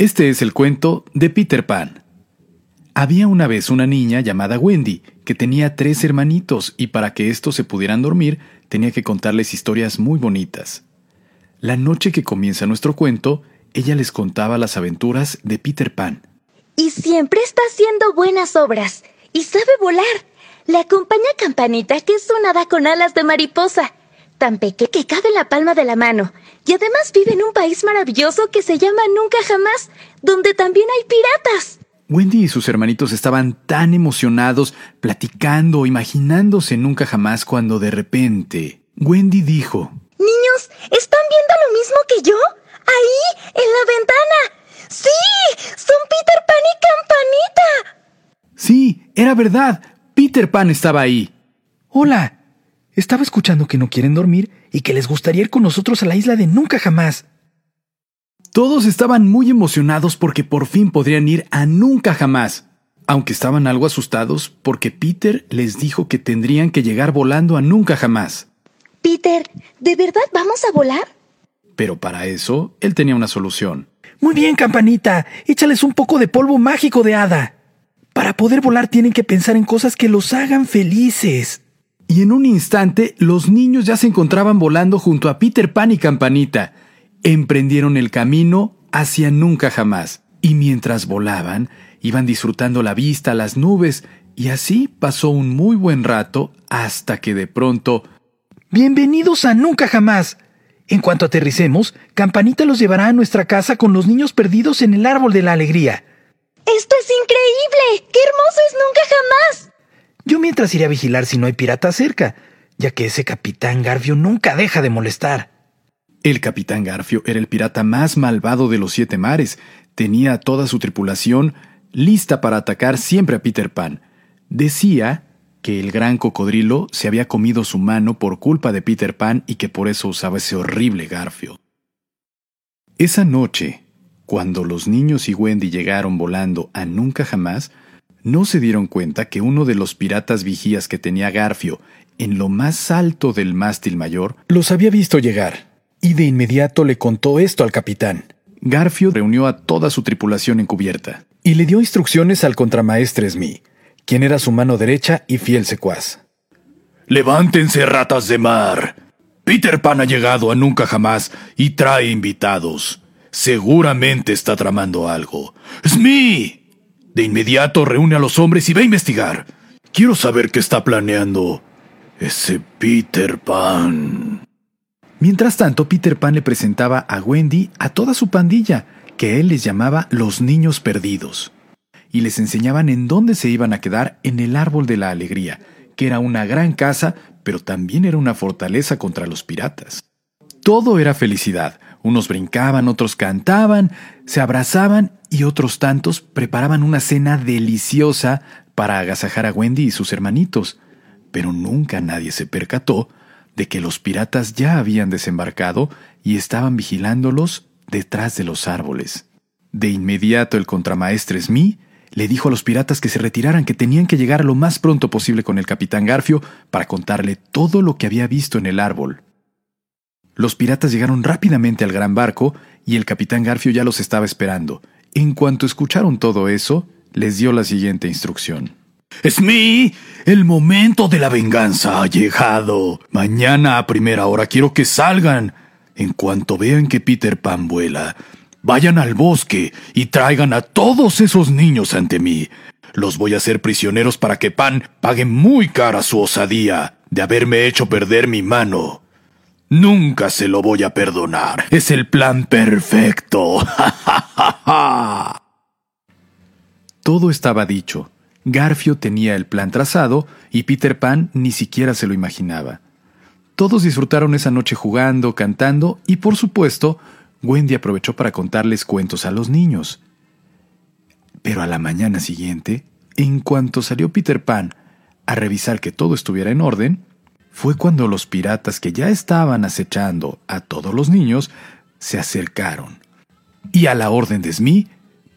Este es el cuento de Peter Pan. Había una vez una niña llamada Wendy, que tenía tres hermanitos y para que estos se pudieran dormir tenía que contarles historias muy bonitas. La noche que comienza nuestro cuento, ella les contaba las aventuras de Peter Pan. Y siempre está haciendo buenas obras. Y sabe volar. Le acompaña Campanita, que es una hada con alas de mariposa. Tan pequeña que cabe en la palma de la mano. Y además vive en un país maravilloso que se llama Nunca Jamás, donde también hay piratas. Wendy y sus hermanitos estaban tan emocionados, platicando, imaginándose nunca jamás, cuando de repente Wendy dijo Niños, ¿están viendo lo mismo que yo? Ahí, en la ventana. ¡Sí! ¡Son Peter Pan y Campanita! Sí, era verdad. Peter Pan estaba ahí. Hola. Estaba escuchando que no quieren dormir y que les gustaría ir con nosotros a la isla de Nunca Jamás. Todos estaban muy emocionados porque por fin podrían ir a Nunca Jamás, aunque estaban algo asustados porque Peter les dijo que tendrían que llegar volando a Nunca Jamás. Peter, ¿de verdad vamos a volar? Pero para eso, él tenía una solución. Muy bien, campanita. Échales un poco de polvo mágico de hada. Para poder volar tienen que pensar en cosas que los hagan felices. Y en un instante, los niños ya se encontraban volando junto a Peter Pan y Campanita emprendieron el camino hacia nunca jamás, y mientras volaban, iban disfrutando la vista las nubes, y así pasó un muy buen rato hasta que de pronto... Bienvenidos a Nunca Jamás. En cuanto aterricemos, Campanita los llevará a nuestra casa con los niños perdidos en el árbol de la alegría. ¡Esto es increíble! ¡Qué hermoso es Nunca Jamás! Yo mientras iré a vigilar si no hay pirata cerca, ya que ese capitán Garfio nunca deja de molestar. El capitán Garfio era el pirata más malvado de los siete mares. Tenía toda su tripulación lista para atacar siempre a Peter Pan. Decía que el gran cocodrilo se había comido su mano por culpa de Peter Pan y que por eso usaba ese horrible garfio. Esa noche, cuando los niños y Wendy llegaron volando a Nunca Jamás, no se dieron cuenta que uno de los piratas vigías que tenía Garfio en lo más alto del mástil mayor los había visto llegar y de inmediato le contó esto al capitán. Garfio reunió a toda su tripulación encubierta y le dio instrucciones al contramaestre Smee, quien era su mano derecha y fiel secuaz. Levántense, ratas de mar. Peter Pan ha llegado a nunca jamás y trae invitados. Seguramente está tramando algo. ¡Smee! De inmediato reúne a los hombres y ve a investigar. Quiero saber qué está planeando ese Peter Pan. Mientras tanto, Peter Pan le presentaba a Wendy a toda su pandilla, que él les llamaba los niños perdidos, y les enseñaban en dónde se iban a quedar en el árbol de la alegría, que era una gran casa, pero también era una fortaleza contra los piratas. Todo era felicidad. Unos brincaban, otros cantaban, se abrazaban y otros tantos preparaban una cena deliciosa para agasajar a Wendy y sus hermanitos. Pero nunca nadie se percató de que los piratas ya habían desembarcado y estaban vigilándolos detrás de los árboles. De inmediato el contramaestre Smee le dijo a los piratas que se retiraran, que tenían que llegar lo más pronto posible con el capitán Garfio para contarle todo lo que había visto en el árbol. Los piratas llegaron rápidamente al gran barco y el capitán Garfio ya los estaba esperando. En cuanto escucharon todo eso, les dio la siguiente instrucción. Smee, el momento de la venganza ha llegado. Mañana a primera hora quiero que salgan. En cuanto vean que Peter Pan vuela, vayan al bosque y traigan a todos esos niños ante mí. Los voy a hacer prisioneros para que Pan pague muy cara su osadía de haberme hecho perder mi mano. Nunca se lo voy a perdonar. Es el plan perfecto. Todo estaba dicho. Garfio tenía el plan trazado y Peter Pan ni siquiera se lo imaginaba. Todos disfrutaron esa noche jugando, cantando y por supuesto, Wendy aprovechó para contarles cuentos a los niños. Pero a la mañana siguiente, en cuanto salió Peter Pan a revisar que todo estuviera en orden, fue cuando los piratas que ya estaban acechando a todos los niños se acercaron. Y a la orden de Smee,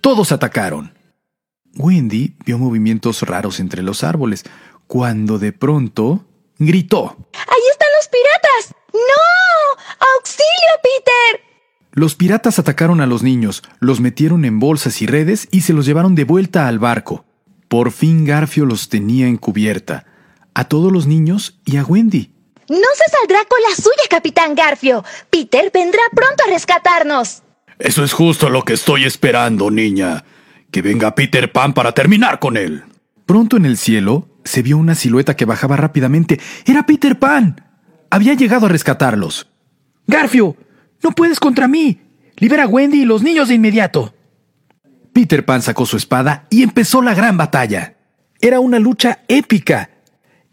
todos atacaron. Wendy vio movimientos raros entre los árboles, cuando de pronto gritó. ¡Ahí están los piratas! ¡No! ¡Auxilio, Peter! Los piratas atacaron a los niños, los metieron en bolsas y redes y se los llevaron de vuelta al barco. Por fin Garfio los tenía en cubierta, a todos los niños y a Wendy. No se saldrá con la suya, capitán Garfio. Peter vendrá pronto a rescatarnos. Eso es justo lo que estoy esperando, niña. Que venga Peter Pan para terminar con él. Pronto en el cielo se vio una silueta que bajaba rápidamente. Era Peter Pan. Había llegado a rescatarlos. Garfio, no puedes contra mí. Libera a Wendy y los niños de inmediato. Peter Pan sacó su espada y empezó la gran batalla. Era una lucha épica.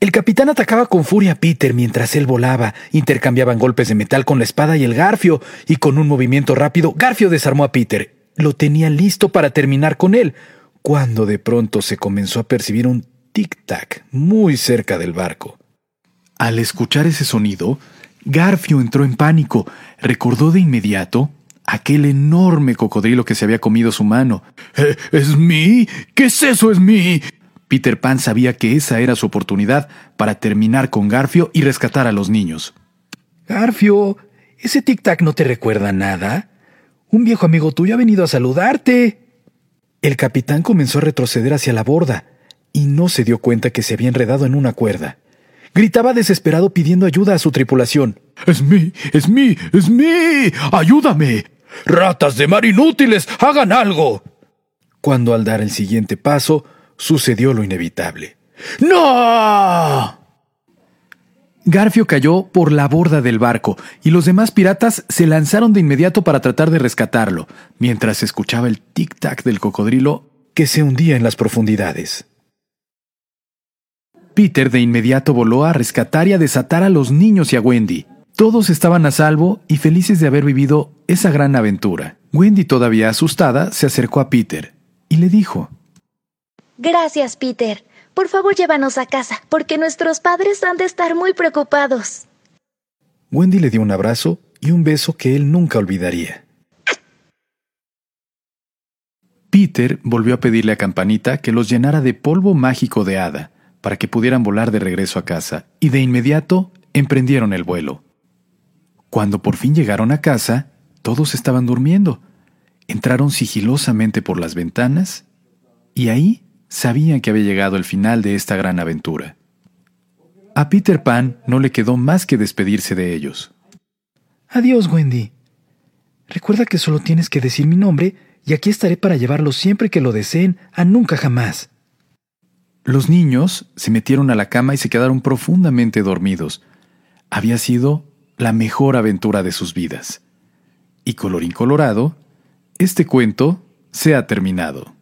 El capitán atacaba con furia a Peter mientras él volaba. Intercambiaban golpes de metal con la espada y el garfio, y con un movimiento rápido, Garfio desarmó a Peter. Lo tenía listo para terminar con él, cuando de pronto se comenzó a percibir un tic-tac muy cerca del barco. Al escuchar ese sonido, Garfio entró en pánico. Recordó de inmediato aquel enorme cocodrilo que se había comido su mano. Eh, ¿Es mí? ¿Qué es eso? ¿Es mí? Peter Pan sabía que esa era su oportunidad para terminar con Garfio y rescatar a los niños. Garfio, ¿ese tic-tac no te recuerda nada? Un viejo amigo tuyo ha venido a saludarte. El capitán comenzó a retroceder hacia la borda y no se dio cuenta que se había enredado en una cuerda. Gritaba desesperado pidiendo ayuda a su tripulación. Es mí, es mí, es mí. Ayúdame. Ratas de mar inútiles, hagan algo. Cuando al dar el siguiente paso, sucedió lo inevitable. ¡No! Garfio cayó por la borda del barco y los demás piratas se lanzaron de inmediato para tratar de rescatarlo, mientras escuchaba el tic-tac del cocodrilo que se hundía en las profundidades. Peter de inmediato voló a rescatar y a desatar a los niños y a Wendy. Todos estaban a salvo y felices de haber vivido esa gran aventura. Wendy, todavía asustada, se acercó a Peter y le dijo Gracias, Peter. Por favor, llévanos a casa, porque nuestros padres han de estar muy preocupados. Wendy le dio un abrazo y un beso que él nunca olvidaría. Peter volvió a pedirle a Campanita que los llenara de polvo mágico de hada, para que pudieran volar de regreso a casa, y de inmediato emprendieron el vuelo. Cuando por fin llegaron a casa, todos estaban durmiendo. Entraron sigilosamente por las ventanas y ahí sabían que había llegado el final de esta gran aventura. A Peter Pan no le quedó más que despedirse de ellos. Adiós, Wendy. Recuerda que solo tienes que decir mi nombre y aquí estaré para llevarlo siempre que lo deseen a nunca jamás. Los niños se metieron a la cama y se quedaron profundamente dormidos. Había sido la mejor aventura de sus vidas. Y colorín colorado, este cuento se ha terminado.